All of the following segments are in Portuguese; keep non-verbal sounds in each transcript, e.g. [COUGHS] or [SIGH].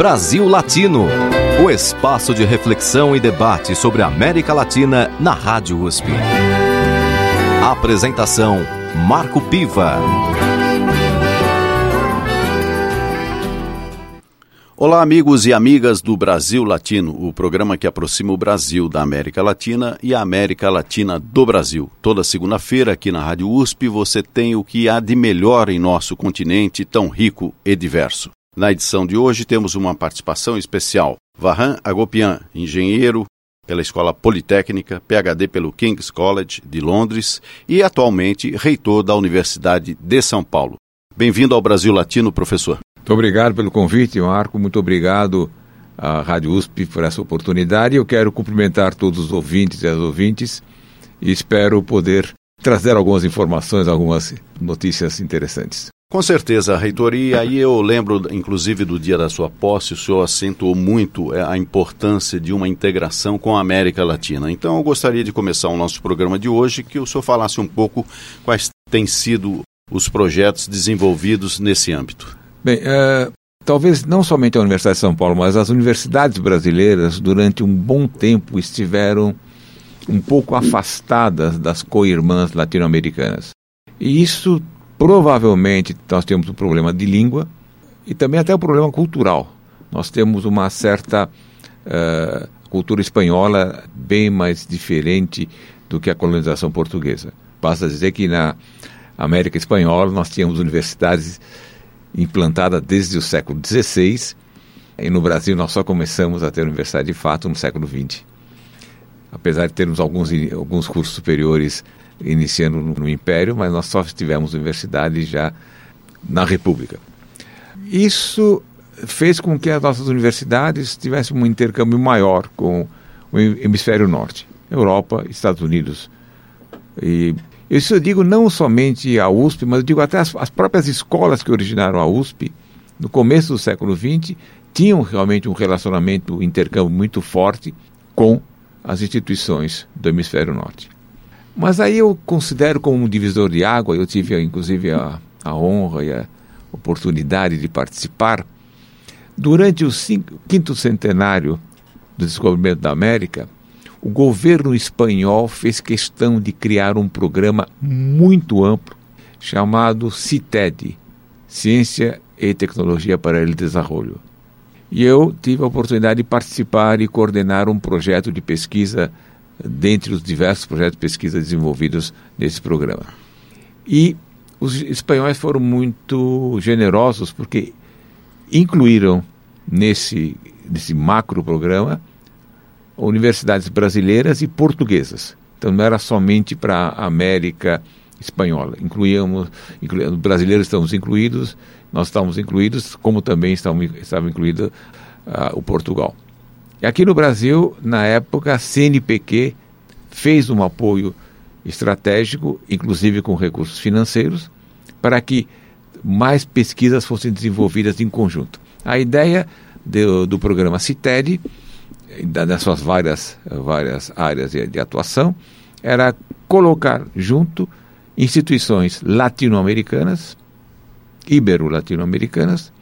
Brasil Latino, o espaço de reflexão e debate sobre a América Latina na Rádio USP. Apresentação Marco Piva. Olá, amigos e amigas do Brasil Latino, o programa que aproxima o Brasil da América Latina e a América Latina do Brasil. Toda segunda-feira, aqui na Rádio USP, você tem o que há de melhor em nosso continente tão rico e diverso. Na edição de hoje, temos uma participação especial. Vahan Agopian, engenheiro pela Escola Politécnica, PhD pelo King's College de Londres e atualmente reitor da Universidade de São Paulo. Bem-vindo ao Brasil Latino, professor. Muito obrigado pelo convite, Marco. Muito obrigado à Rádio USP por essa oportunidade. Eu quero cumprimentar todos os ouvintes e as ouvintes e espero poder trazer algumas informações, algumas notícias interessantes. Com certeza, reitor. E aí eu lembro, inclusive, do dia da sua posse, o senhor acentuou muito é, a importância de uma integração com a América Latina. Então eu gostaria de começar o nosso programa de hoje, que o senhor falasse um pouco quais têm sido os projetos desenvolvidos nesse âmbito. Bem, uh, talvez não somente a Universidade de São Paulo, mas as universidades brasileiras, durante um bom tempo, estiveram um pouco afastadas das co-irmãs latino-americanas. E isso, provavelmente, nós temos um problema de língua e também até um problema cultural. Nós temos uma certa uh, cultura espanhola bem mais diferente do que a colonização portuguesa. Basta dizer que na América Espanhola nós tínhamos universidades implantada desde o século XVI, e no Brasil nós só começamos a ter universidade de fato no século XX. Apesar de termos alguns, alguns cursos superiores iniciando no, Império, mas nós só tivemos universidade já na República. Isso fez com que as nossas universidades tivessem um intercâmbio maior com o hemisfério norte, Europa, Estados Unidos. E isso eu digo não somente a USP, mas eu digo até as, as próprias escolas que originaram a USP, no começo do século XX, tinham realmente um relacionamento, um intercâmbio muito forte com as instituições do hemisfério norte. Mas aí eu considero como um divisor de água, eu tive inclusive a, a honra e a oportunidade de participar, durante o cinco, quinto centenário do descobrimento da América, o governo espanhol fez questão de criar um programa muito amplo chamado CITED Ciência e Tecnologia para o Desenvolvimento. E eu tive a oportunidade de participar e coordenar um projeto de pesquisa dentre os diversos projetos de pesquisa desenvolvidos nesse programa. E os espanhóis foram muito generosos porque incluíram nesse, nesse macro programa universidades brasileiras e portuguesas. Então não era somente para a América espanhola. Incluíamos, incluíamos, brasileiros estamos incluídos, nós estamos incluídos, como também estava incluído uh, o Portugal. E aqui no Brasil, na época, a CNPq fez um apoio estratégico, inclusive com recursos financeiros, para que mais pesquisas fossem desenvolvidas em conjunto. A ideia do, do programa CITED das suas várias, várias áreas de, de atuação, era colocar junto instituições latino-americanas, ibero-latino-americanas,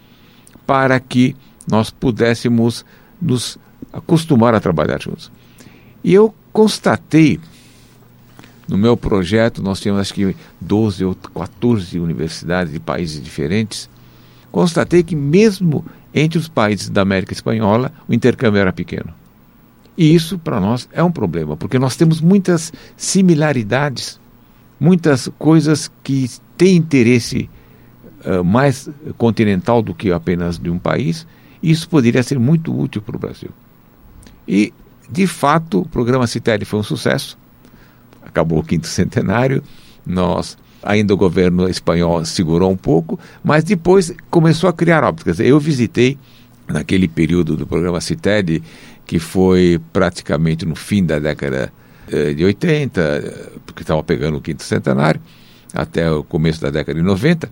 para que nós pudéssemos nos acostumar a trabalhar juntos. E eu constatei, no meu projeto, nós tínhamos acho que 12 ou 14 universidades de países diferentes, constatei que mesmo entre os países da América Espanhola o intercâmbio era pequeno. E isso para nós é um problema, porque nós temos muitas similaridades, muitas coisas que têm interesse uh, mais continental do que apenas de um país, e isso poderia ser muito útil para o Brasil. E, de fato, o programa CITED foi um sucesso, acabou o quinto centenário, nós ainda o governo espanhol segurou um pouco, mas depois começou a criar ópticas. Eu visitei naquele período do programa CITED que foi praticamente no fim da década eh, de 80, porque estava pegando o quinto centenário, até o começo da década de 90,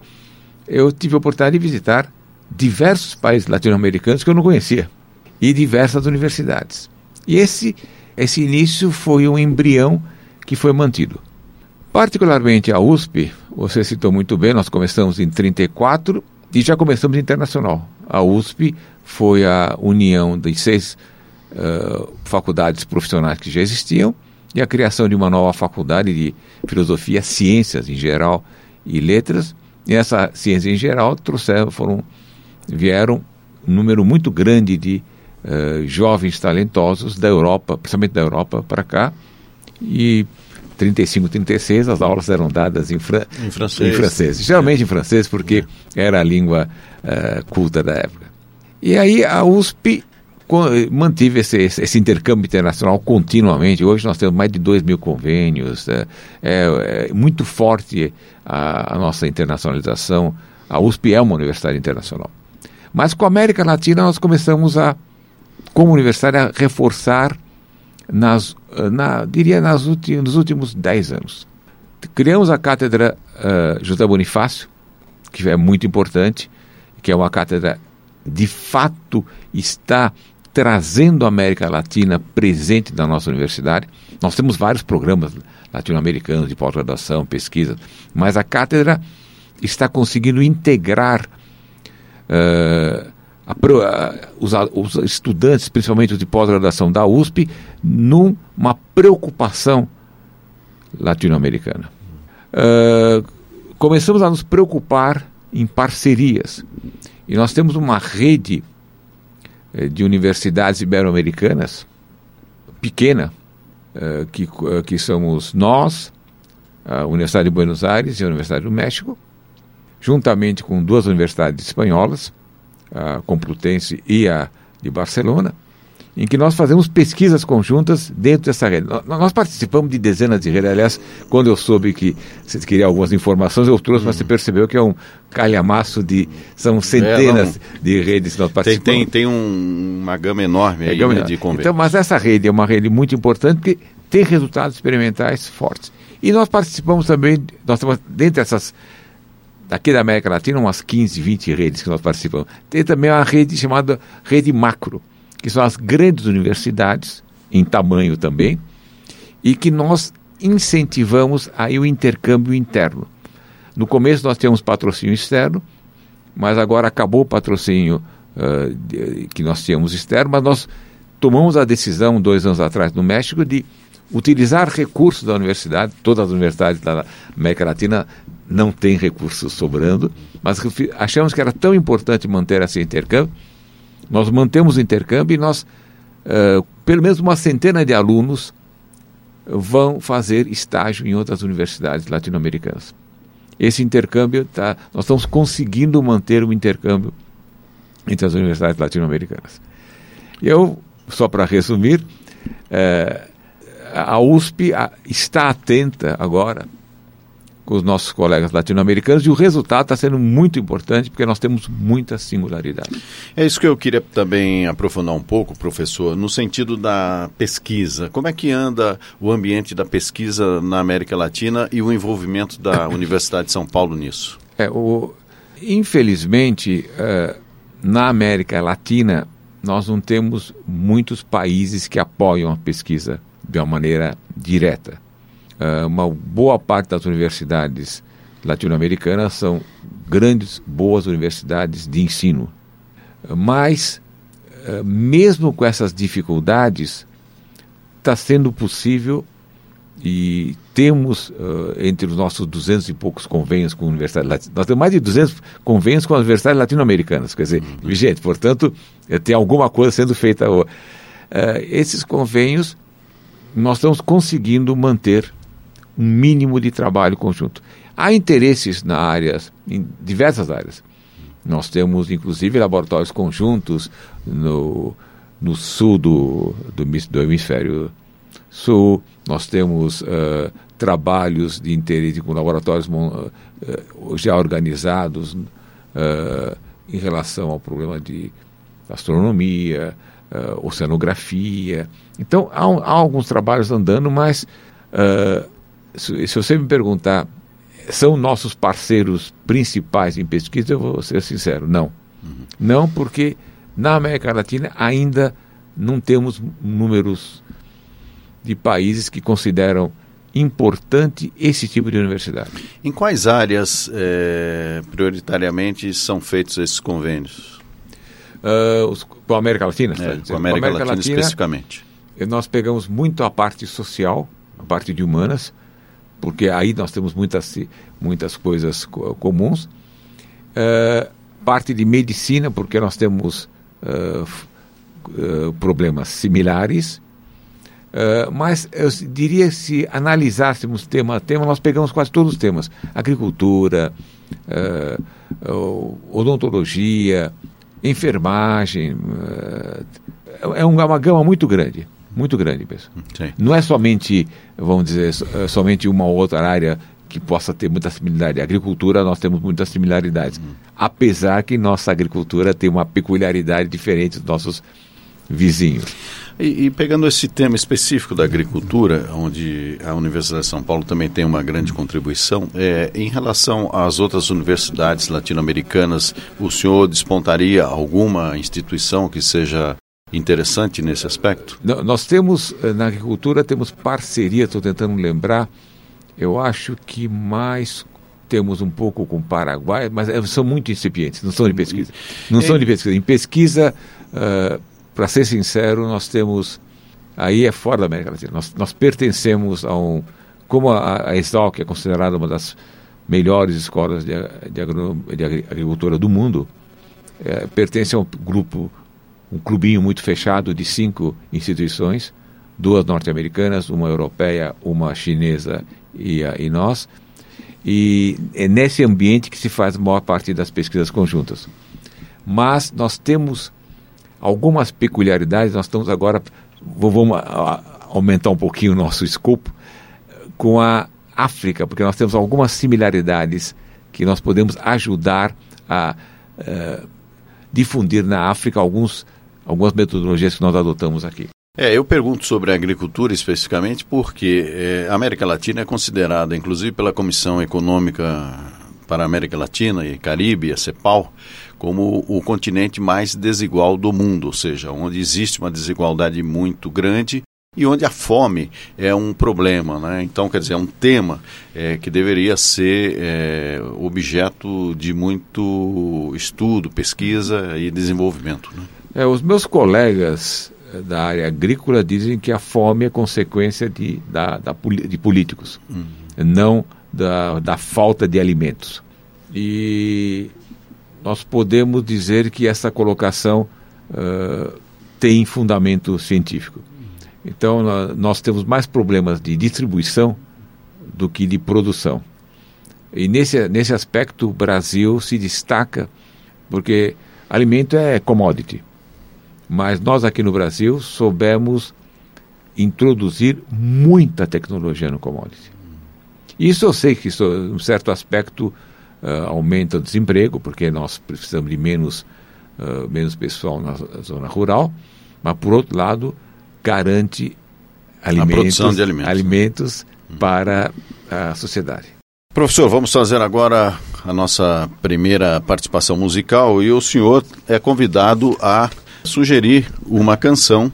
eu tive a oportunidade de visitar diversos países latino-americanos que eu não conhecia e diversas universidades. E esse, esse início foi um embrião que foi mantido. Particularmente a USP, você citou muito bem, nós começamos em 34 e já começamos internacional. A USP foi a união das seis uh, faculdades profissionais que já existiam e a criação de uma nova faculdade de filosofia, ciências em geral e letras. E essa ciência em geral trouxeram, foram, vieram um número muito grande de uh, jovens talentosos da Europa, principalmente da Europa para cá. E 35, 36, as aulas eram dadas em, fran em francês. Em francês. Geralmente em francês, porque era a língua uh, culta da época. E aí a USP mantive esse, esse, intercâmbio internacional continuamente. Hoje nós temos mais de 2 mil convênios, é, é, é muito forte a, a, nossa internacionalização. A USP é uma universidade internacional. Mas com a América Latina nós começamos a, como universidade, a reforçar, nas, na, diria, nas últimos, nos últimos 10 anos. Criamos a cátedra uh, José Bonifácio, que é muito importante, que é uma cátedra de fato está trazendo a América Latina presente na nossa universidade. Nós temos vários programas latino-americanos de pós-graduação, pesquisa, mas a cátedra está conseguindo integrar uh, a, a, os, os, estudantes, principalmente os de pós-graduação da USP, numa preocupação latino-americana. Uh, começamos a nos preocupar em parcerias. E nós temos uma rede eh, de universidades ibero-americanas, pequena, eh, que, eh, que somos nós, a Universidade de Buenos Aires e a Universidade do México, juntamente com duas universidades espanholas, a Complutense e a de Barcelona, em que nós fazemos pesquisas conjuntas dentro dessa rede. Nós participamos de dezenas de redes. Aliás, quando eu soube que você queria algumas informações, eu trouxe, mas você percebeu que é um calhamaço de. São centenas é, de redes que nós participamos. Tem, tem, tem um, uma gama enorme aí, gama né, de convênios. Então, mas essa rede é uma rede muito importante porque tem resultados experimentais fortes. E nós participamos também, nós temos dentro dessas daqui da América Latina, umas 15, 20 redes que nós participamos. Tem também uma rede chamada Rede Macro que são as grandes universidades, em tamanho também, e que nós incentivamos aí o intercâmbio interno. No começo nós tínhamos patrocínio externo, mas agora acabou o patrocínio uh, de, que nós tínhamos externo, mas nós tomamos a decisão, dois anos atrás, no México, de utilizar recursos da universidade, todas as universidades da América Latina não têm recursos sobrando, mas achamos que era tão importante manter esse intercâmbio nós mantemos o intercâmbio e nós, uh, pelo menos uma centena de alunos vão fazer estágio em outras universidades latino-americanas. Esse intercâmbio, tá, nós estamos conseguindo manter o intercâmbio entre as universidades latino-americanas. Eu, só para resumir, uh, a USP está atenta agora com os nossos colegas latino-americanos e o resultado está sendo muito importante porque nós temos muita singularidade. É isso que eu queria também aprofundar um pouco, professor, no sentido da pesquisa. Como é que anda o ambiente da pesquisa na América Latina e o envolvimento da [COUGHS] Universidade de São Paulo nisso? É, o, infelizmente, uh, na América Latina, nós não temos muitos países que apoiam a pesquisa de uma maneira direta. Uh, uma boa parte das universidades latino-americanas são grandes, boas universidades de ensino. Mas, uh, mesmo com essas dificuldades, está sendo possível e temos uh, entre os nossos 200 e poucos convênios com universidades latinas, nós temos mais de 200 convênios com as universidades latino-americanas, quer dizer, uhum. vigente, portanto, tem alguma coisa sendo feita. Uh, esses convênios nós estamos conseguindo manter um mínimo de trabalho conjunto. Há interesses na áreas, em diversas áreas. Nós temos, inclusive, laboratórios conjuntos no, no sul do, do, do hemisfério sul. Nós temos uh, trabalhos de interesse com laboratórios uh, já organizados uh, em relação ao problema de astronomia, oceanografia. Então, há, há, alguns trabalhos andando, mas se, se você me perguntar, são nossos parceiros principais em pesquisa, eu vou ser sincero, não. Uhum. Não, porque na América Latina ainda não temos números de países que consideram importante esse tipo de universidade. Em quais áreas, é, prioritariamente, são feitos esses convênios? Uh, os, com a América Latina? É, com a América, América Latina, Latina, especificamente. Nós pegamos muito a parte social, a parte de humanas, porque aí nós temos muitas, muitas coisas comuns. Uh, parte de medicina, porque nós temos uh, uh, problemas similares. mas eu diria se analisássemos tema a tema, nós pegamos quase todos os temas: agricultura, odontologia, enfermagem. é uma gama muito grande muito grande, pessoal. Não é somente, vamos dizer, é somente uma ou outra área que possa ter muita similaridade. A agricultura, nós temos muitas similaridades. Uhum. Apesar que nossa agricultura tem uma peculiaridade diferente dos nossos vizinhos. E, e, pegando esse tema específico da agricultura, onde a Universidade de São Paulo também tem uma grande contribuição, é, em relação às outras universidades latino-americanas, o senhor despontaria alguma instituição que seja interessante nesse aspecto? Nós temos, eh, na agricultura, temos parceria, estou tentando lembrar, eu acho que mais temos um pouco com o Paraguai, mas eh, são muito incipientes, não são de pesquisa. Não é... são de pesquisa. Em pesquisa, uh, eh, para ser sincero, nós temos, aí é fora da América Latina, nós, nós pertencemos a um, como a, a que é considerada uma das melhores escolas de, de, de agricultura do mundo, é, pertence a um grupo um clubinho muito fechado de cinco instituições, duas norte-americanas, uma europeia, uma chinesa e, e nós. E é nesse ambiente que se faz a maior parte das pesquisas conjuntas. Mas nós temos algumas peculiaridades, nós estamos agora, vamos aumentar um pouquinho o nosso escopo com a África, porque nós temos algumas similaridades que nós podemos ajudar a uh, difundir na África alguns algumas metodologias que nós adotamos aqui. É, eu pergunto sobre a agricultura especificamente porque é, a América Latina é considerada, inclusive pela Comissão Econômica para a América Latina e Caribe, a CEPAL, como o continente mais desigual do mundo, ou seja, onde existe uma desigualdade muito grande e onde a fome é um problema. Né? Então, quer dizer, é um tema é, que deveria ser é, objeto de muito estudo, pesquisa e desenvolvimento. Né? É, os meus colegas eh, da área agrícola dizem que a fome é consequência de, da, da de políticos, uhum. não da, da falta de alimentos. E nós podemos dizer que essa colocação uh, tem fundamento científico. Então, nós temos mais problemas de distribuição do que de produção. E nesse, nesse aspecto, o Brasil se destaca porque alimento é commodity. Mas nós aqui no Brasil soubemos introduzir muita tecnologia no commodity. Isso eu sei que, isso, um certo aspecto, uh, aumenta o desemprego, porque nós precisamos de menos, uh, menos pessoal na zona rural, mas, por outro lado, garante alimentos, alimentos, alimentos para a sociedade. Professor, vamos fazer agora a nossa primeira participação musical e o senhor é convidado a sugerir uma canção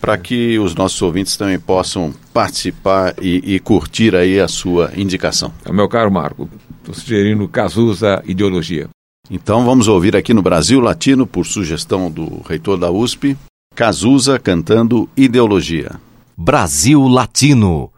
para que os nossos ouvintes também possam participar e, e curtir aí a sua indicação. Meu caro Marco, estou sugerindo Cazuza Ideologia. Então vamos ouvir aqui no Brasil Latino, por sugestão do reitor da USP, Cazuza cantando Ideologia. Brasil Latino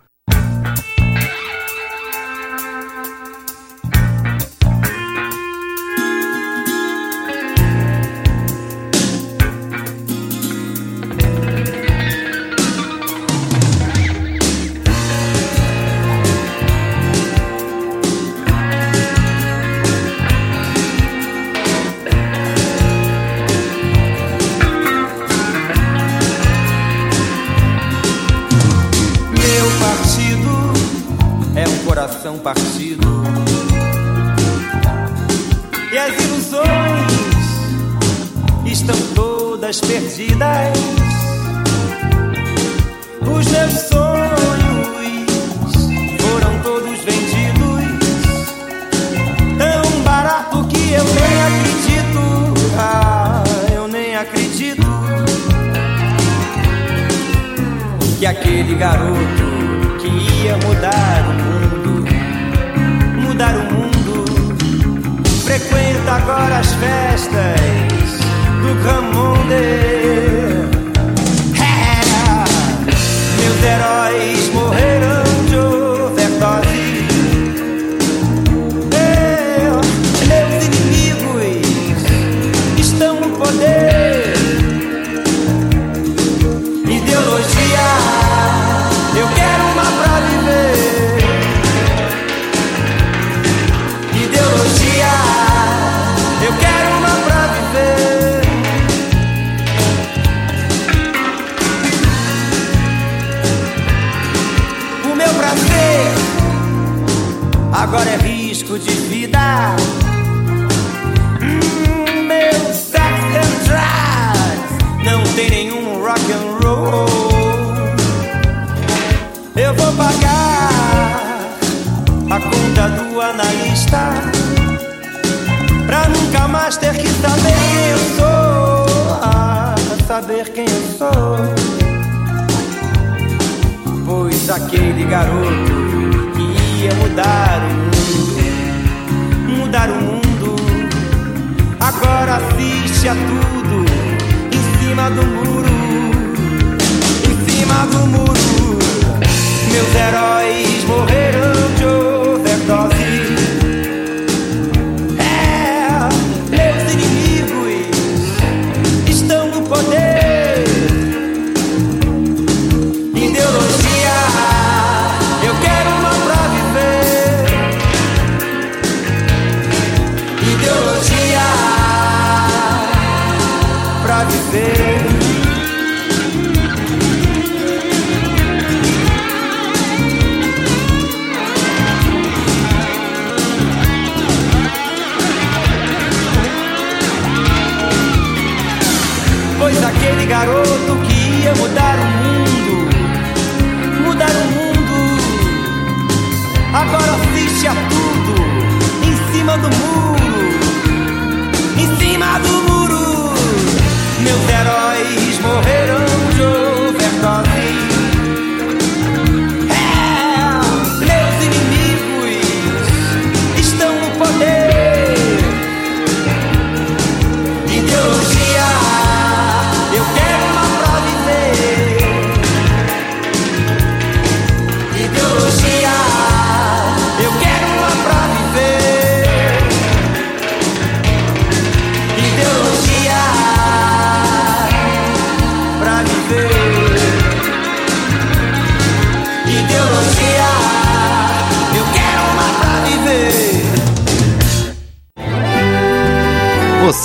agora assiste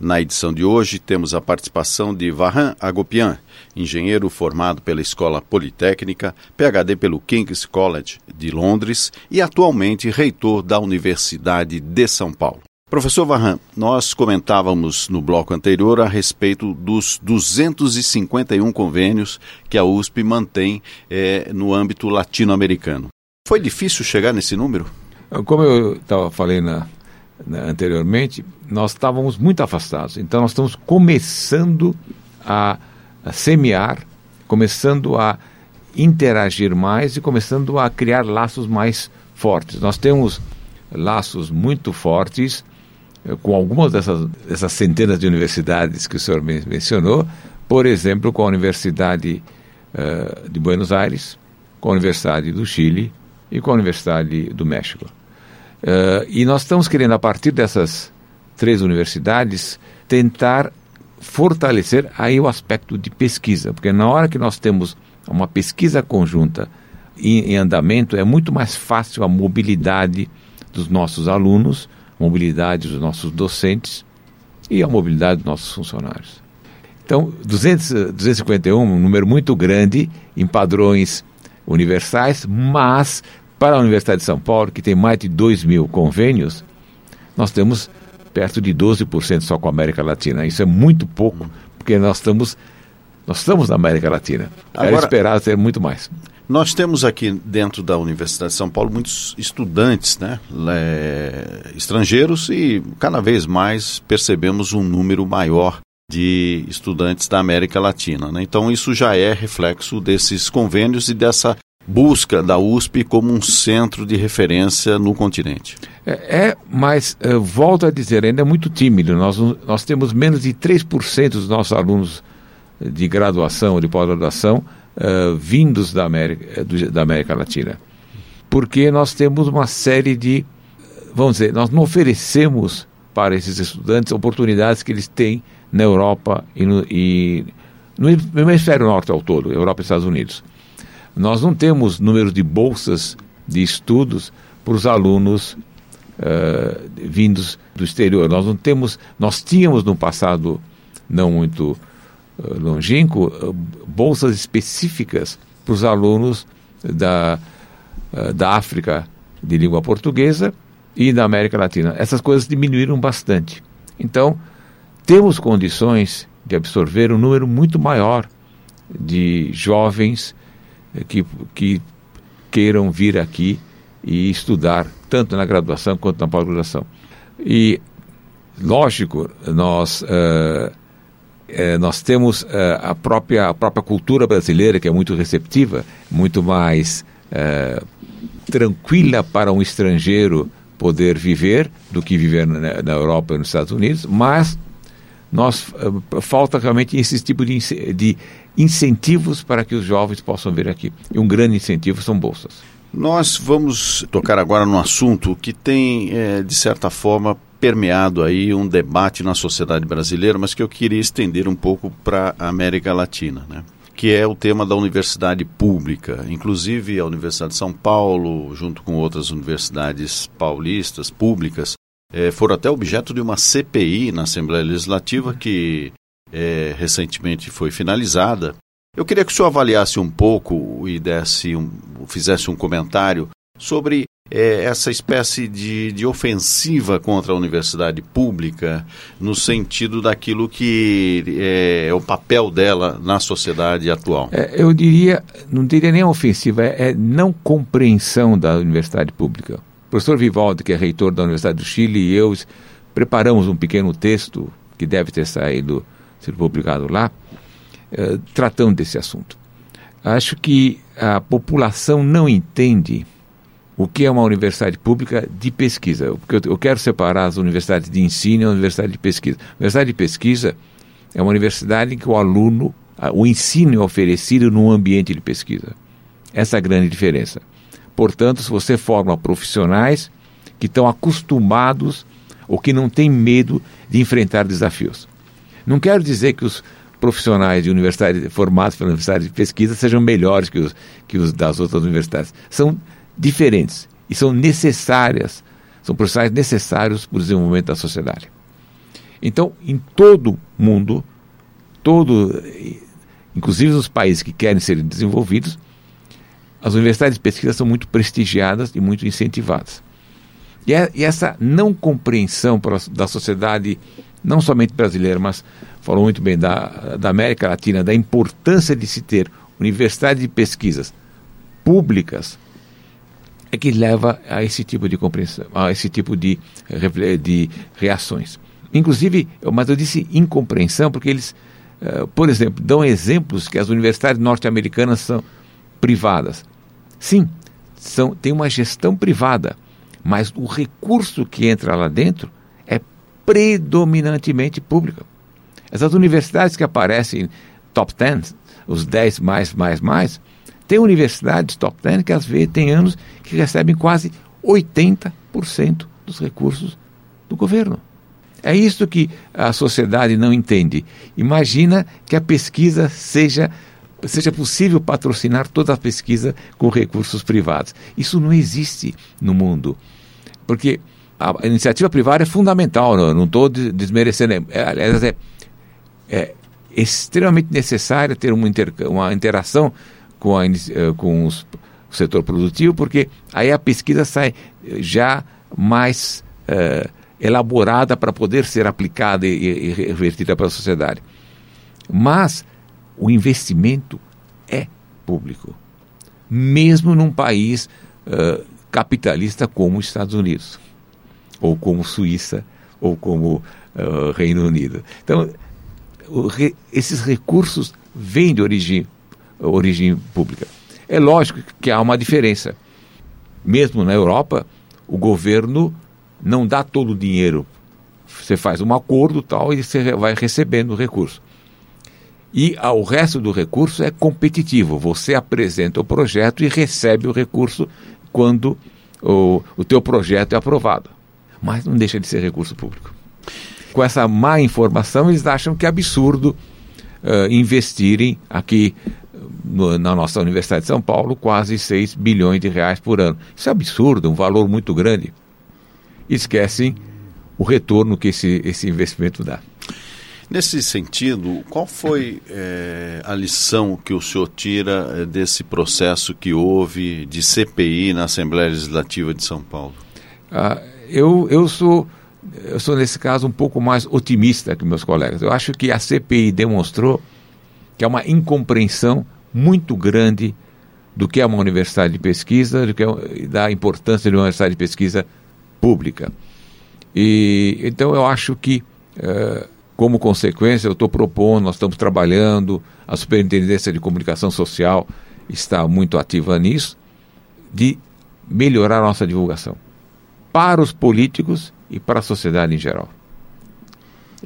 Na edição de hoje temos a participação de Vahan Agopian, engenheiro formado pela Escola Politécnica, PhD pelo King's College de Londres e atualmente reitor da Universidade de São Paulo. Professor Vahan, nós comentávamos no bloco anterior a respeito dos 251 convênios que a USP mantém eh, no âmbito latino-americano. Foi difícil chegar nesse número? Como eu tava, falei na, anteriormente, nós estávamos muito afastados. Então, nós estamos começando a, a semear, começando a interagir mais e começando a criar laços mais fortes. Nós temos laços muito fortes eh, com algumas dessas, dessas centenas de universidades que o senhor men mencionou, por exemplo, com a Universidade uh, de Buenos Aires, com a Universidade do Chile e com a Universidade do México. Uh, e nós estamos querendo, a partir dessas três universidades, tentar fortalecer aí o aspecto de pesquisa, porque na hora que nós temos uma pesquisa conjunta em, em andamento, é muito mais fácil a mobilidade dos nossos alunos, mobilidade dos nossos docentes e a mobilidade dos nossos funcionários. Então, 200, 251, um número muito grande em padrões universais, mas para a Universidade de São Paulo, que tem mais de 2 mil convênios, nós temos perto de 12% só com a América Latina. Isso é muito pouco, porque nós estamos, nós estamos na América Latina. Agora, Era esperado ter muito mais. Nós temos aqui dentro da Universidade de São Paulo muitos estudantes, né, estrangeiros e cada vez mais percebemos um número maior de estudantes da América Latina. Né? Então isso já é reflexo desses convênios e dessa busca da USP como um centro de referência no continente. É, é mas uh, volto a dizer, ainda é muito tímido. Nós, nós temos menos de 3% dos nossos alunos de graduação, de pós-graduação, uh, vindos da América, do, da América Latina. Porque nós temos uma série de, vamos dizer, nós não oferecemos para esses estudantes oportunidades que eles têm na Europa e no, e no hemisfério norte ao todo, Europa e Estados Unidos. Nós não temos número de bolsas de estudos para os alunos uh, vindos do exterior. Nós não temos, nós tínhamos no passado não muito uh, longínquo uh, bolsas específicas para os alunos da, da África de língua portuguesa e da América Latina. Essas coisas diminuíram bastante. Então, temos condições de absorver um número muito maior de jovens que, que queiram vir aqui e estudar, tanto na graduação quanto na pós-graduação. E, lógico, nós, uh, uh, nós temos uh, a, própria, a própria cultura brasileira, que é muito receptiva, muito mais tranquila para um estrangeiro poder viver do que viver na, na Europa e nos Estados Unidos, mas nós uh, falta realmente esse tipo de, de incentivos para que os jovens possam vir aqui. E um grande incentivo são bolsas. Nós vamos tocar agora num assunto que tem, é, de certa forma, permeado aí um debate na sociedade brasileira, mas que eu queria estender um pouco para a América Latina, né? que é o tema da universidade pública. Inclusive, a Universidade de São Paulo, junto com outras universidades paulistas públicas, é, foram até objeto de uma CPI na Assembleia Legislativa que é, recentemente foi finalizada. Eu queria que o senhor avaliasse um pouco e desse um, fizesse um comentário sobre é, essa espécie de, de ofensiva contra a universidade pública no sentido daquilo que é, é o papel dela na sociedade atual. É, eu diria, não diria nem ofensiva, é, é não compreensão da universidade pública. O professor Vivaldi, que é reitor da Universidade do Chile, e eu preparamos um pequeno texto que deve ter saído, sido publicado lá, eh, tratando desse assunto. Acho que a população não entende o que é uma universidade pública de pesquisa. Porque eu, eu quero separar as universidades de ensino e a universidade de pesquisa. A universidade de pesquisa é uma universidade em que o aluno, o ensino é oferecido num ambiente de pesquisa. Essa é a grande diferença. Portanto, se você forma profissionais que estão acostumados ou que não têm medo de enfrentar desafios. Não quero dizer que os profissionais de universidade formados pela universidade de pesquisa sejam melhores que os, que os das outras universidades. São diferentes e são necessárias, são profissionais necessários para o desenvolvimento da sociedade. Então, em todo mundo, todo, inclusive os países que querem ser desenvolvidos, as universidades de pesquisa são muito prestigiadas e muito incentivadas. E, é, e essa não compreensão da sociedade, não somente brasileira, mas falou muito bem da, da América Latina, da importância de se ter universidades de pesquisas públicas, é que leva a esse tipo de compreensão, a esse tipo de, de reações. Inclusive, mas eu disse incompreensão porque eles, uh, por exemplo, dão exemplos que as universidades norte-americanas são privadas. Sim, são, tem uma gestão privada, mas o recurso que entra lá dentro predominantemente público. Essas universidades que aparecem top 10, os 10 mais, mais, mais, tem universidades top 10 que às vezes tem anos que recebem quase 80% dos recursos do governo. É isso que a sociedade não entende. Imagina que a pesquisa seja seja possível patrocinar toda a pesquisa com recursos privados. Isso não existe no mundo. Porque a iniciativa privada é fundamental, não estou desmerecendo. É, aliás, é, é, extremamente necessário ter uma, inter, uma interação com, a, eh, com os, o setor produtivo, porque aí a pesquisa sai já mais uh, elaborada para poder ser aplicada e, e revertida para a sociedade. Mas o investimento é público, mesmo num país capitalista como os Estados Unidos, ou como Suíça, ou como uh, Reino Unido. Então, re, esses recursos vêm de origem, origem pública. É lógico que há uma diferença. Mesmo na Europa, o governo não dá todo o dinheiro. Você faz um acordo tal e você vai recebendo o recurso. E ah, o resto do recurso é competitivo. Você apresenta o projeto e recebe o recurso quando o, o teu projeto é aprovado. Mas não deixa de ser recurso público. Com essa má informação, eles acham que é absurdo uh, investirem aqui no, na nossa Universidade de São Paulo quase 6 bilhões de reais por ano. Isso é absurdo, um valor muito grande. Esquecem o retorno que esse, esse investimento dá. Nesse sentido, qual foi é, a lição que o senhor tira desse processo que houve de CPI na Assembleia Legislativa de São Paulo? Ah, eu, eu, sou, eu sou, nesse caso, um pouco mais otimista que meus colegas. Eu acho que a CPI demonstrou que há uma incompreensão muito grande do que é uma universidade de pesquisa, do que é, da importância de uma universidade de pesquisa pública. E então eu acho que uh, como consequência, eu estou propondo, nós estamos trabalhando, a Superintendência de Comunicação Social está muito ativa nisso, de melhorar a nossa divulgação para os políticos e para a sociedade em geral.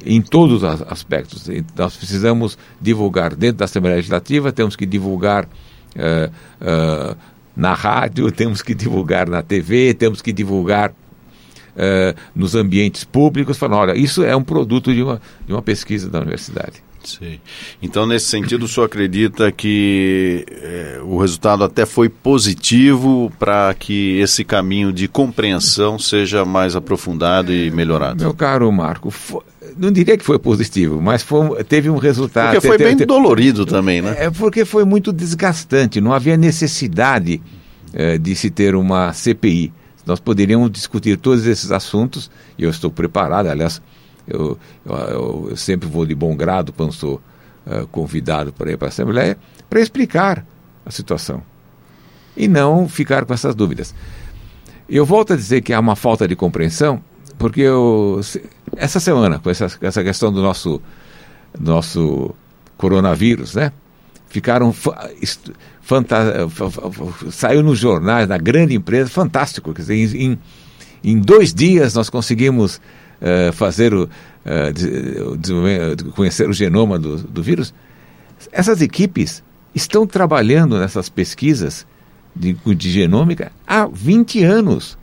Em todos os aspectos. Nós precisamos divulgar dentro da Assembleia Legislativa, temos que divulgar uh, uh, na rádio, [LAUGHS] temos que divulgar na TV, temos que divulgar uh, nos ambientes públicos, falando, olha, isso é um produto de uma, de uma pesquisa da universidade. Sim. Então, nesse sentido, o senhor acredita que eh, o resultado até foi positivo para que esse caminho de compreensão seja mais aprofundado e melhorado? Meu caro Marco, foi, não diria que foi positivo, mas foi, teve um resultado. Porque foi bem dolorido também, né? É porque foi muito desgastante, não havia necessidade eh, de se ter uma CPI. Nós poderíamos discutir todos esses assuntos e eu estou preparado. Aliás, eu, eu, eu sempre vou de bom grado quando sou uh, convidado para ir para a Assembleia para explicar a situação e não ficar com essas dúvidas. Eu volto a dizer que há uma falta de compreensão, porque eu, essa semana, com essa, essa questão do nosso, nosso coronavírus, né? Ficaram saiu nos jornais, na grande empresa, fantástico. Quer dizer, em, em dois dias nós conseguimos uh, fazer o, uh, conhecer o genoma do, do vírus. Essas equipes estão trabalhando nessas pesquisas de, de genômica há 20 anos.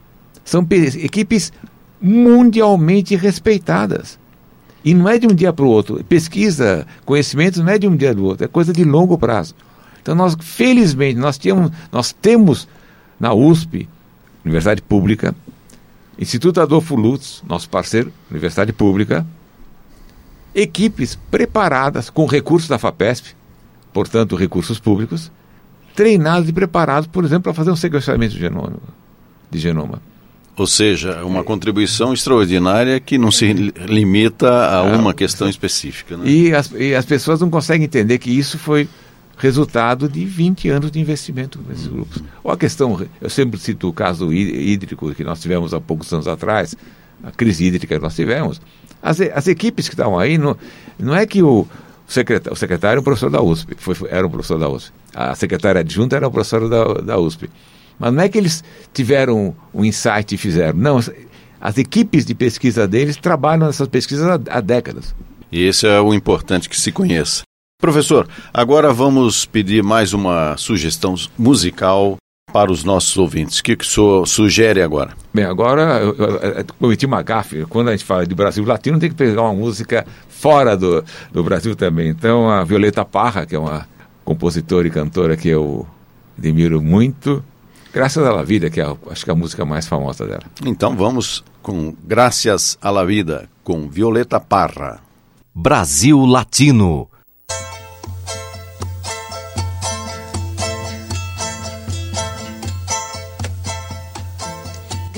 São equipes mundialmente respeitadas. E não é de um dia para o outro. Pesquisa, conhecimento não é de um dia para o outro, é coisa de longo prazo. Então nós, felizmente, nós, tínhamos, nós temos na USP, Universidade Pública, Instituto Adolfo Lutz, nosso parceiro, Universidade Pública, equipes preparadas com recursos da FAPESP, portanto recursos públicos, treinados e preparados, por exemplo, para fazer um sequenciamento de genoma. De genoma. Ou seja, uma contribuição extraordinária que não se limita a uma questão específica. Né? E, as, e as pessoas não conseguem entender que isso foi resultado de 20 anos de investimento nesses grupos. Ou a questão, eu sempre cito o caso hídrico que nós tivemos há poucos anos atrás, a crise hídrica que nós tivemos. As, as equipes que estavam aí, não, não é que o secretário, o secretário era um professor da USP, foi, era um professor da USP. A secretária adjunta era um professor da, da USP. Mas não é que eles tiveram um insight e fizeram. Não, as equipes de pesquisa deles trabalham nessas pesquisas há, há décadas. E esse é o importante que se conheça. Professor, agora vamos pedir mais uma sugestão musical para os nossos ouvintes. O que, que o senhor sugere agora? Bem, agora eu, eu, eu cometi uma gafe. Quando a gente fala de Brasil Latino, tem que pegar uma música fora do, do Brasil também. Então, a Violeta Parra, que é uma compositora e cantora que eu admiro muito, Graças à La Vida, que é, acho que é a música mais famosa dela. Então vamos com Graças à La Vida, com Violeta Parra. Brasil Latino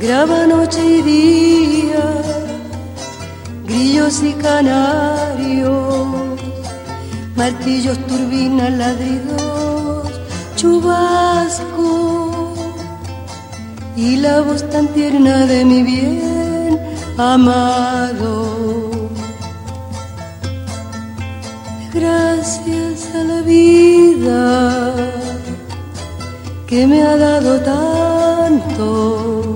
graba noche y día grillos y canarios martillos turbinas ladridos chubascos y la voz tan tierna de mi bien amado. Gracias a la vida que me ha dado tanto,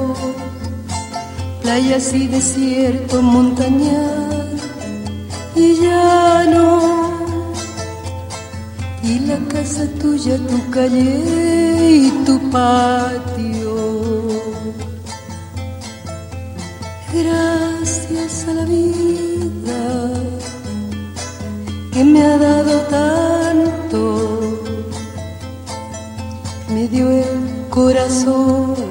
playas y desierto, montañas y llano, y la casa tuya, tu calle y tu patio. Gracias a la vida que me ha dado tanto, me dio el corazón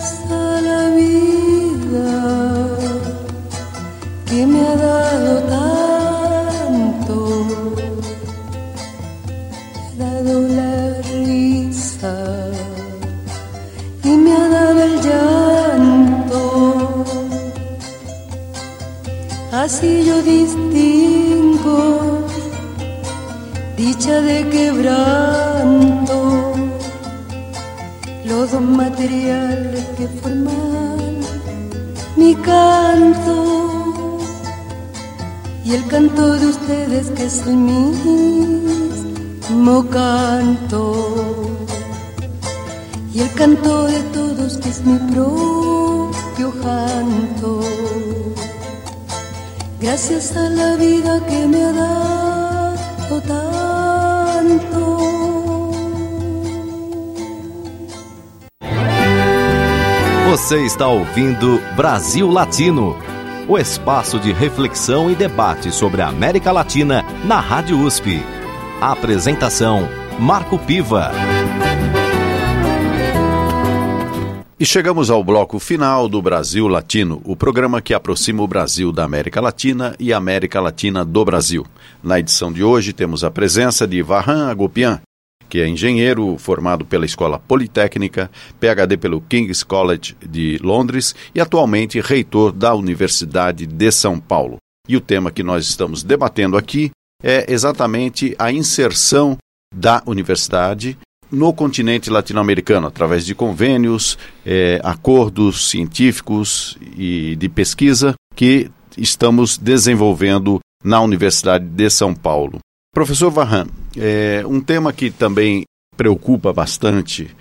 dado tanto, ha dado la risa y me ha dado el llanto. Así yo distingo dicha de quebranto, los dos materiales que forman mi canto y el canto de ustedes que es el mismo canto y el canto de todos que es mi propio canto. Gracias a la vida que me ha dado tanto. Você está ouvindo Brasil Latino, o espaço de reflexão e debate sobre a América Latina na Rádio USP. A apresentação: Marco Piva. E chegamos ao bloco final do Brasil Latino, o programa que aproxima o Brasil da América Latina e a América Latina do Brasil. Na edição de hoje temos a presença de Vahan Agopian, que é engenheiro formado pela Escola Politécnica, PhD pelo King's College de Londres e atualmente reitor da Universidade de São Paulo. E o tema que nós estamos debatendo aqui é exatamente a inserção da universidade no continente latino-americano, através de convênios, é, acordos científicos e de pesquisa que estamos desenvolvendo na Universidade de São Paulo. Professor Varran, é, um tema que também preocupa bastante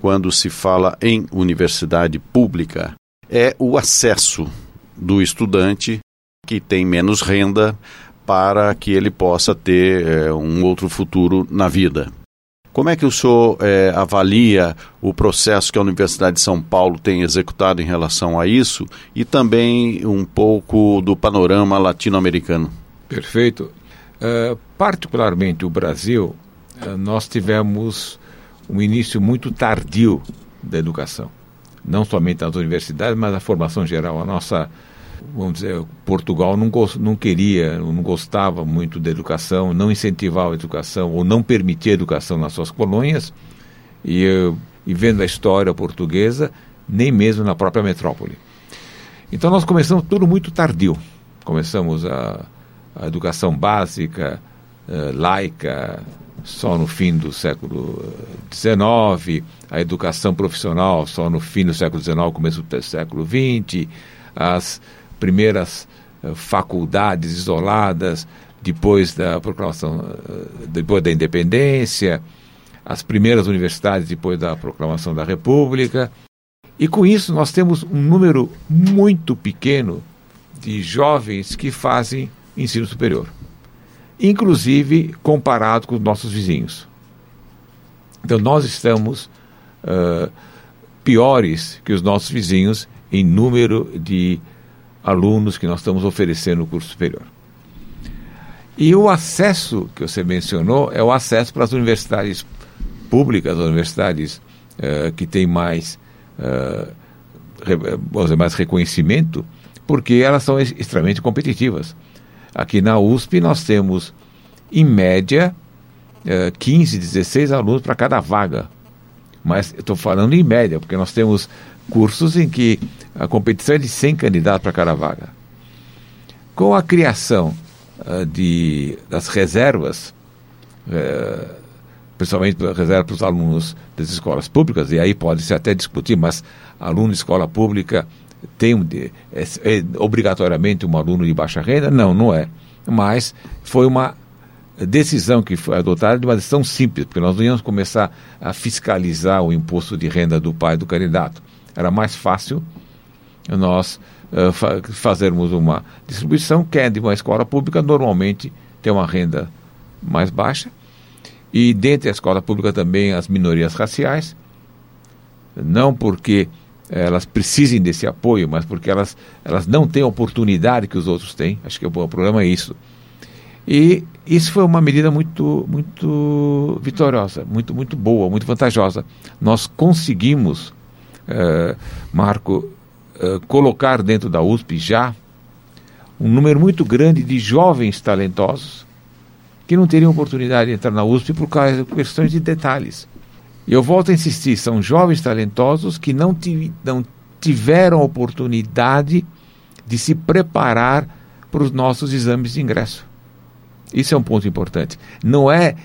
quando se fala em universidade pública é o acesso do estudante que tem menos renda para que ele possa ter é, um outro futuro na vida. Como é que o senhor é, avalia o processo que a Universidade de São Paulo tem executado em relação a isso e também um pouco do panorama latino-americano? Perfeito. Uh, particularmente o Brasil, uh, nós tivemos um início muito tardio da educação. Não somente nas universidades, mas na formação geral. A nossa vamos dizer, Portugal não, não queria, não gostava muito da educação, não incentivava a educação ou não permitia a educação nas suas colônias. E, e vendo a história portuguesa, nem mesmo na própria metrópole. Então nós começamos tudo muito tardio. Começamos a, a educação básica, laica, só no fim do século XIX, a educação profissional só no fim do século XIX, começo do século XX, as primeiras uh, faculdades isoladas depois da proclamação, depois da independência, as primeiras universidades depois da proclamação da República. E com isso nós temos um número muito pequeno de jovens que fazem ensino superior, inclusive comparado com os nossos vizinhos. Então nós estamos uh, piores que os nossos vizinhos em número de alunos que nós estamos oferecendo no curso superior. E o acesso que você mencionou é o acesso para as universidades públicas, as universidades uh, que têm mais, uh, re, mais reconhecimento, porque elas são extremamente competitivas. Aqui na USP nós temos, em média, uh, 15, 16 alunos para cada vaga. Mas estou falando em média, porque nós temos cursos em que a competição é de 100 candidatos para cada vaga. Com a criação uh, de, das reservas, uh, principalmente para os alunos das escolas públicas, e aí pode-se até discutir, mas aluno de escola pública tem é, é obrigatoriamente um aluno de baixa renda? Não, não é. Mas foi uma decisão que foi adotada de uma decisão simples, porque nós não íamos começar a fiscalizar o imposto de renda do pai do candidato. Era mais fácil nós uh, fa fazermos uma distribuição que é de uma escola pública, normalmente tem uma renda mais baixa, e dentro da escola pública também as minorias raciais, não porque elas precisem desse apoio, mas porque elas, elas não têm a oportunidade que os outros têm. Acho que o problema é isso. E isso foi uma medida muito, muito vitoriosa, muito, muito boa, muito vantajosa. Nós conseguimos, uh, Marco, uh, colocar dentro da USP já um número muito grande de jovens talentosos que não teriam oportunidade de entrar na USP por causa de questões de detalhes. Eu volto a insistir, são jovens talentosos que não, não tiveram oportunidade de se preparar para os nossos exames de ingresso. Isso é um ponto importante. Não é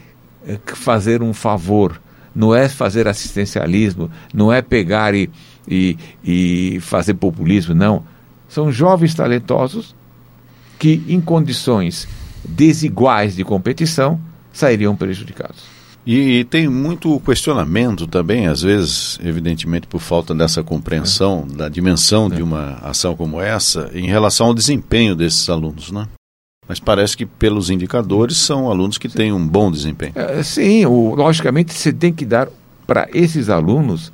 eh, fazer um favor, não é fazer assistencialismo, não é pegar e, e, e fazer populismo, não. São jovens talentosos que, em condições desiguais de competição, sairiam prejudicados. E, e, tem muito questionamento também, às vezes, evidentemente por falta dessa compreensão é. da dimensão é. de uma ação como essa, em relação ao desempenho desses alunos, né? Mas parece que, pelos indicadores, são alunos que têm um bom desempenho. É, sim, o, logicamente você tem que dar para esses alunos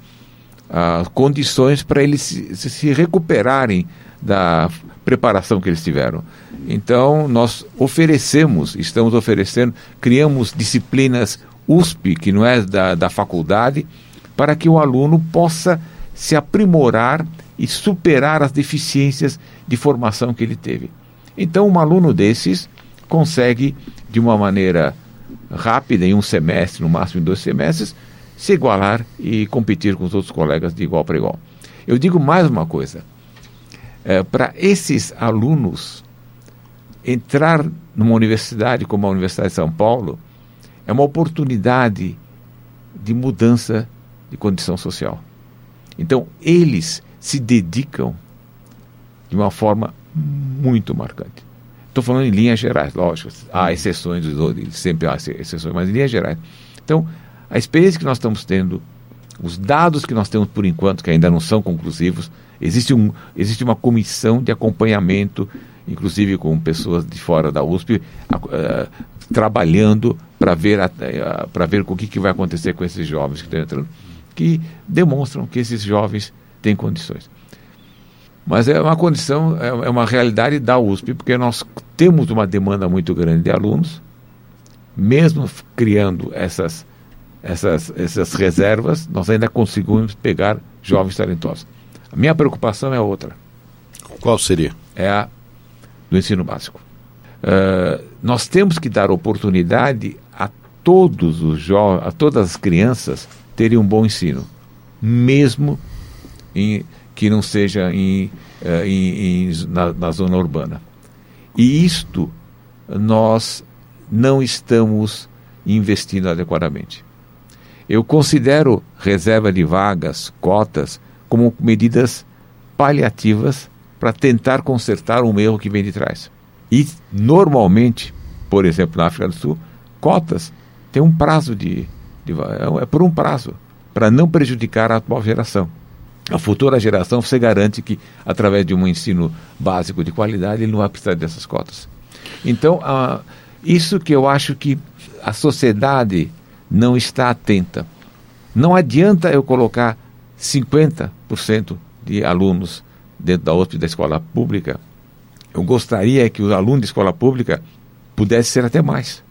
as condições para eles se, se recuperarem da preparação que eles tiveram. Então, nós oferecemos, estamos oferecendo, criamos disciplinas USP, que não é da, da faculdade, para que o aluno possa se aprimorar e superar as deficiências de formação que ele teve. Então, um aluno desses consegue, de uma maneira rápida, em um semestre, no máximo em dois semestres, se igualar e competir com os outros colegas de igual para igual. Eu digo mais uma coisa: é, para esses alunos entrar numa universidade como a Universidade de São Paulo é uma oportunidade de mudança de condição social. Então, eles se dedicam de uma forma muito marcante. Estou falando em linhas gerais, lógico, há exceções, sempre há exceções, mas em linhas gerais. Então, a experiência que nós estamos tendo, os dados que nós temos por enquanto, que ainda não são conclusivos, existe, um, existe uma comissão de acompanhamento, inclusive com pessoas de fora da USP, trabalhando para ver, uh, para ver o que, que vai acontecer com esses jovens que estão entrando, que demonstram que esses jovens têm condições. Mas é uma condição, é, é uma realidade da USP, porque nós temos uma demanda muito grande de alunos, mesmo criando essas, essas, essas reservas, nós ainda conseguimos pegar jovens talentosos. A minha preocupação é outra. Qual seria? É a do ensino básico. Uh, nós temos que dar oportunidade a todos os jovens, a todas as crianças terem um bom ensino, mesmo em, que não seja em, uh, em, em na, na zona urbana. E isto nós não estamos investindo adequadamente. Eu considero reserva de vagas, cotas, como medidas paliativas para tentar consertar um erro que vem de trás. E, normalmente, por exemplo, na África do Sul, cotas têm um prazo de. de é por um prazo, para não prejudicar a atual geração. A futura geração você garante que, através de um ensino básico de qualidade, ele não vai precisar dessas cotas. Então, a, isso que eu acho que a sociedade não está atenta. Não adianta eu colocar 50% de alunos dentro da USP da escola pública. Eu gostaria que os alunos de escola pública pudessem ser até mais.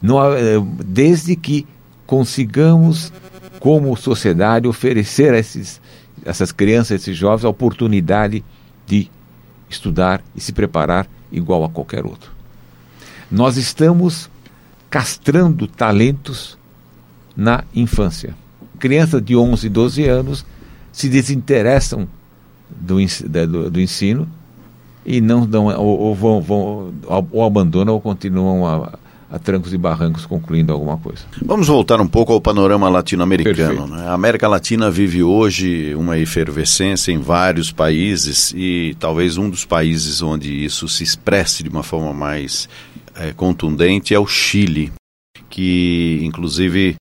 Não, eh, desde que consigamos, como sociedade, oferecer a esses essas crianças, esses jovens, a oportunidade de estudar e se preparar igual a qualquer outro. Nós estamos castrando talentos na infância. Crianças de 11, 12 anos se desinteressam do, do, do ensino e não dão, ou, ou, vão, vão, ou abandonam ou continuam a, a trancos e barrancos concluindo alguma coisa. Vamos voltar um pouco ao panorama latino-americano. Né? A América Latina vive hoje uma efervescência em vários países e talvez um dos países onde isso se expresse de uma forma mais é, contundente é o Chile, que inclusive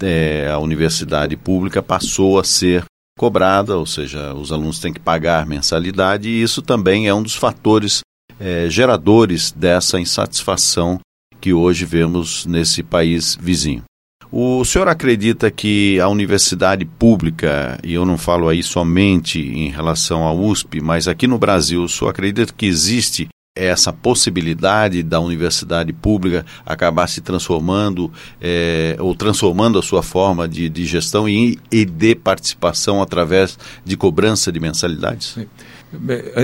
é, a universidade pública passou a ser cobrada, ou seja, os alunos têm que pagar mensalidade e isso também é um dos fatores é, geradores dessa insatisfação que hoje vemos nesse país vizinho. O senhor acredita que a universidade pública, e eu não falo aí somente em relação à USP, mas aqui no Brasil, o senhor acredita que existe essa possibilidade da universidade pública acabar se transformando é, ou transformando a sua forma de, de gestão e, e, de participação através de cobrança de mensalidades?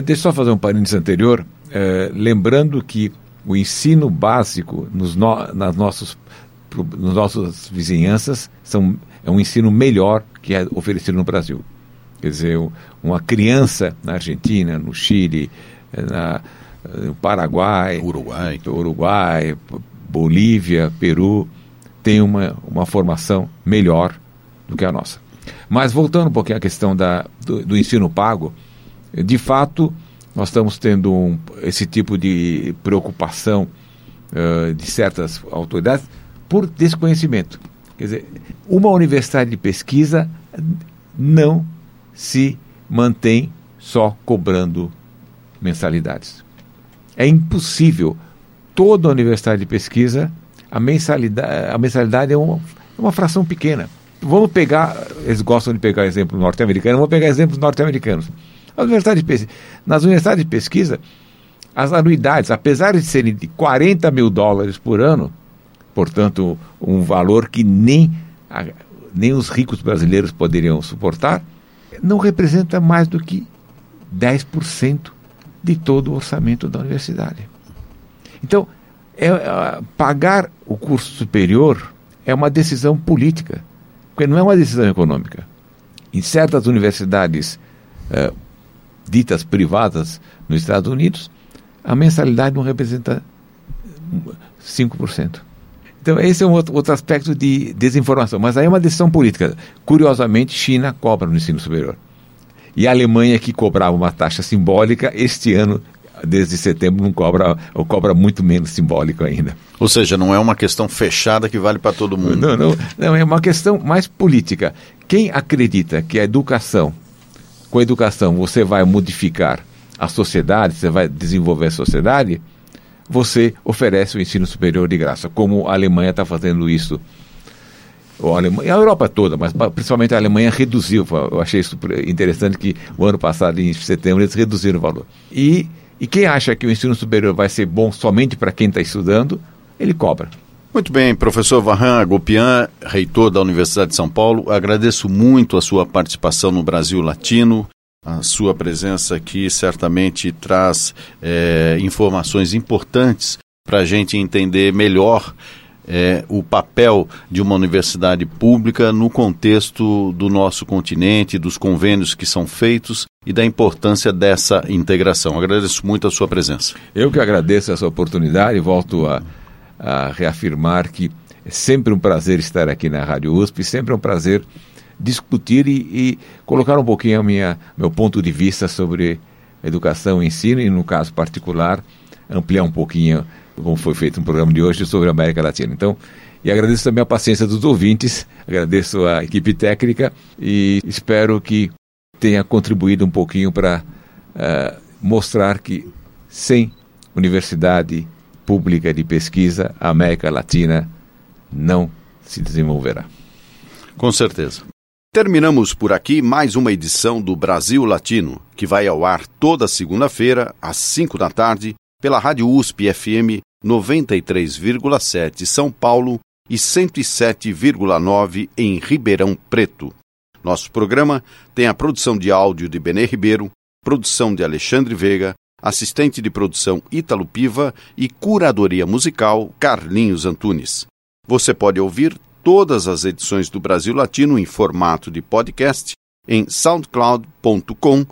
Deixa eu só fazer um parênteses anterior, é, lembrando que o ensino básico nos, no, nas nossos, nas nossas vizinhanças são, é um ensino melhor que é oferecido no Brasil. Quer dizer, uma criança na Argentina, no Chile, na, no Paraguai, Uruguai. Uruguai, Bolívia, Peru, tem uma, uma formação melhor do que a nossa. Mas voltando um pouquinho à questão da, do, do ensino pago, de fato, nós estamos tendo um, esse tipo de preocupação uh, de certas autoridades por desconhecimento. Quer dizer, uma universidade de pesquisa não se mantém só cobrando mensalidades. É impossível. Toda universidade de pesquisa, a mensalidade, a mensalidade é uma, é uma fração pequena. Vamos pegar, eles gostam de pegar exemplo norte-americano, vamos pegar exemplos norte-americanos. Universidade nas universidades de pesquisa, as anuidades, apesar de serem de 40 mil dólares por ano, portanto, um valor que nem, nem os ricos brasileiros poderiam suportar, não representa mais do que 10% de todo o orçamento da universidade. Então, é, é, pagar o curso superior é uma decisão política, porque não é uma decisão econômica. Em certas universidades é, ditas privadas nos Estados Unidos, a mensalidade não representa 5%. Então, esse é um outro, outro aspecto de desinformação. Mas aí é uma decisão política. Curiosamente, China cobra no ensino superior. E a Alemanha, que cobrava uma taxa simbólica, este ano, desde setembro, não cobra, ou cobra muito menos simbólico ainda. Ou seja, não é uma questão fechada que vale para todo mundo. Não, não, não, é uma questão mais política. Quem acredita que a educação, com a educação, você vai modificar a sociedade, você vai desenvolver a sociedade, você oferece o ensino superior de graça, como a Alemanha está fazendo isso. A, Alemanha, a Europa toda, mas principalmente a Alemanha reduziu. Eu achei isso interessante que o ano passado, em setembro, eles reduziram o valor. E, e quem acha que o ensino superior vai ser bom somente para quem está estudando, ele cobra. Muito bem, professor Varran Agopian, reitor da Universidade de São Paulo, agradeço muito a sua participação no Brasil Latino. A sua presença aqui certamente traz é, informações importantes para a gente entender melhor é, o papel de uma universidade pública no contexto do nosso continente, dos convênios que são feitos e da importância dessa integração. Agradeço muito a sua presença. Eu que agradeço essa oportunidade e volto a, a reafirmar que é sempre um prazer estar aqui na Rádio USP, sempre é um prazer discutir e, e colocar um pouquinho a minha, meu ponto de vista sobre educação e ensino, e no caso particular, ampliar um pouquinho, como foi feito no programa de hoje, sobre a América Latina. Então, e agradeço também a paciência dos ouvintes, agradeço a equipe técnica e espero que tenha contribuído um pouquinho para uh, mostrar que sem universidade pública de pesquisa, a América Latina não se desenvolverá. Com certeza. Terminamos por aqui mais uma edição do Brasil Latino, que vai ao ar toda segunda-feira, às 5 da tarde, pela Rádio USP FM 93,7 São Paulo e 107,9 em Ribeirão Preto. Nosso programa tem a produção de áudio de Benê Ribeiro, produção de Alexandre Veiga, assistente de produção Ítalo Piva e curadoria musical Carlinhos Antunes. Você pode ouvir todas as edições do Brasil Latino em formato de podcast em soundcloud.com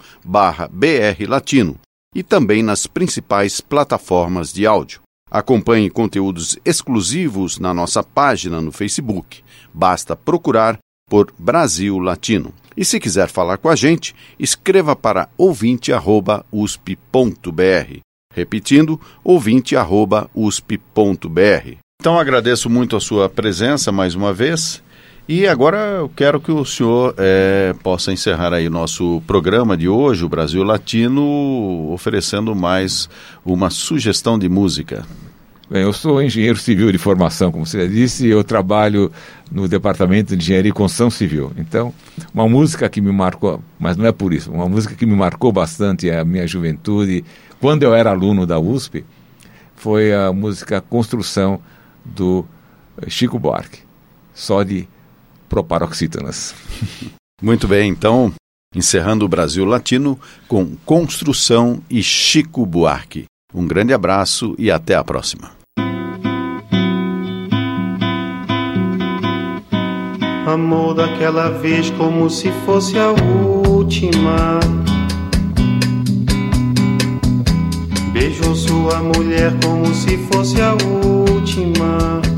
brlatino e também nas principais plataformas de áudio. Acompanhe conteúdos exclusivos na nossa página no Facebook. Basta procurar por Brasil Latino. E se quiser falar com a gente, escreva para ouvinte@usp.br. Repetindo, ouvinte@usp.br. Então agradeço muito a sua presença mais uma vez. E agora eu quero que o senhor é, possa encerrar aí nosso programa de hoje, o Brasil Latino, oferecendo mais uma sugestão de música. Bem, eu sou engenheiro civil de formação, como você disse, e eu trabalho no Departamento de Engenharia e Construção Civil. Então, uma música que me marcou, mas não é por isso, uma música que me marcou bastante a minha juventude, quando eu era aluno da USP, foi a música Construção do Chico Buarque, só de proparoxítonas. [LAUGHS] Muito bem, então, encerrando o Brasil Latino com Construção e Chico Buarque. Um grande abraço e até a próxima. Amor daquela vez como se fosse a última. Beijou sua mulher como se fosse a última.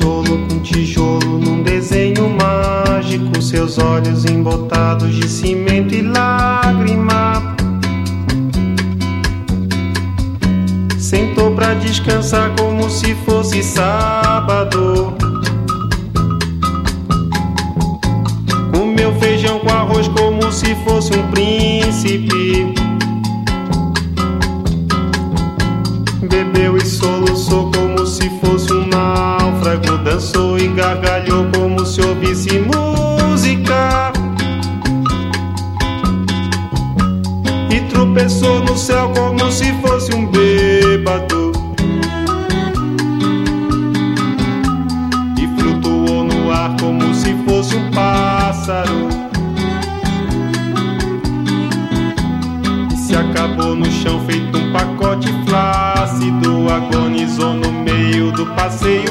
Tijolo com tijolo num desenho mágico. Seus olhos embotados de cimento e lágrima. Sentou pra descansar como se fosse sábado. Comeu feijão com arroz como se fosse um príncipe. dançou e gargalhou como se ouvisse música. E tropeçou no céu como se fosse um bêbado. E flutuou no ar como se fosse um pássaro. E se acabou no chão feito um pacote flácido, agonizou no meio do passeio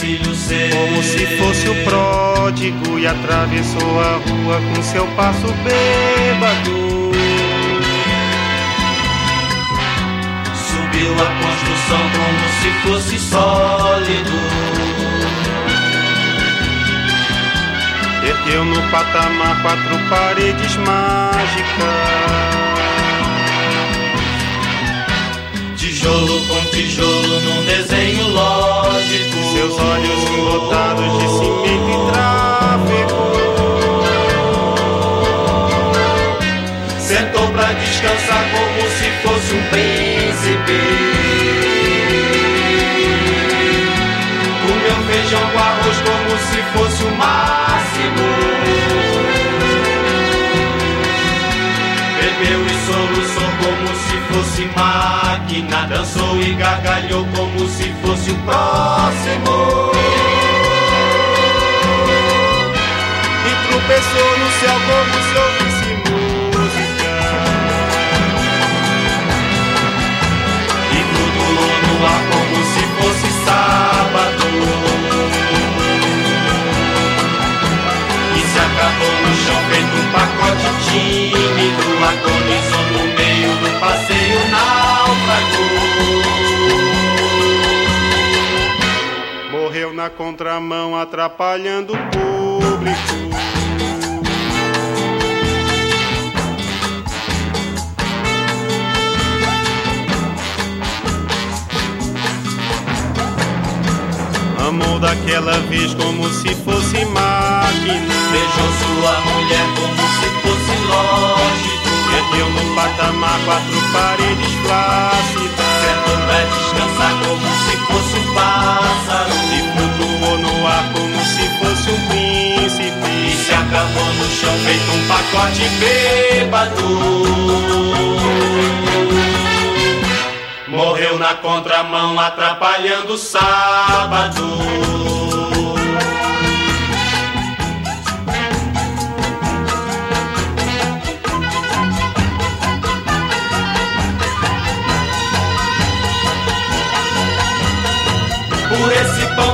Filho seu, como se fosse o pródigo, e atravessou a rua com seu passo bêbado. Subiu a construção como se fosse sólido. Ergueu no patamar quatro paredes mágicas. Tijolo com tijolo num desenho lógico. Seus olhos embotados de cimento e tráfego. Sentou pra descansar como se fosse um príncipe. Comeu feijão com arroz como se fosse o máximo. Bebeu e soluçou como se fosse máquina. Dançou e gargalhou como se fosse o próximo. E tropeçou no céu como se ouvisse música. E flutuou no ar como se fosse sábado. E se acabou no chão feito um pacote tímido. Agonizou no meio do passeio náufrago. Morreu na contramão, atrapalhando o público. Amou daquela vez como se fosse máquina. Beijou sua mulher como se fosse lógico. Ergueu no patamar quatro paredes plácidas. Pra descansar como se fosse um pássaro. E flutuou no ar como se fosse um príncipe. E se acabou no chão feito um pacote bêbado. Morreu na contramão atrapalhando o sábado.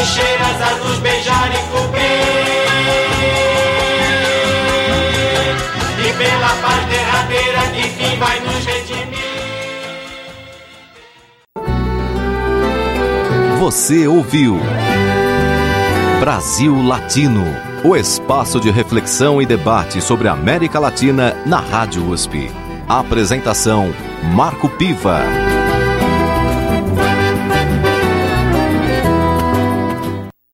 bicheiras a nos beijar e cobrir. E pela paz derradeira que fim vai nos redimir. Você ouviu Brasil Latino, o espaço de reflexão e debate sobre a América Latina na Rádio USP. Apresentação Marco Piva.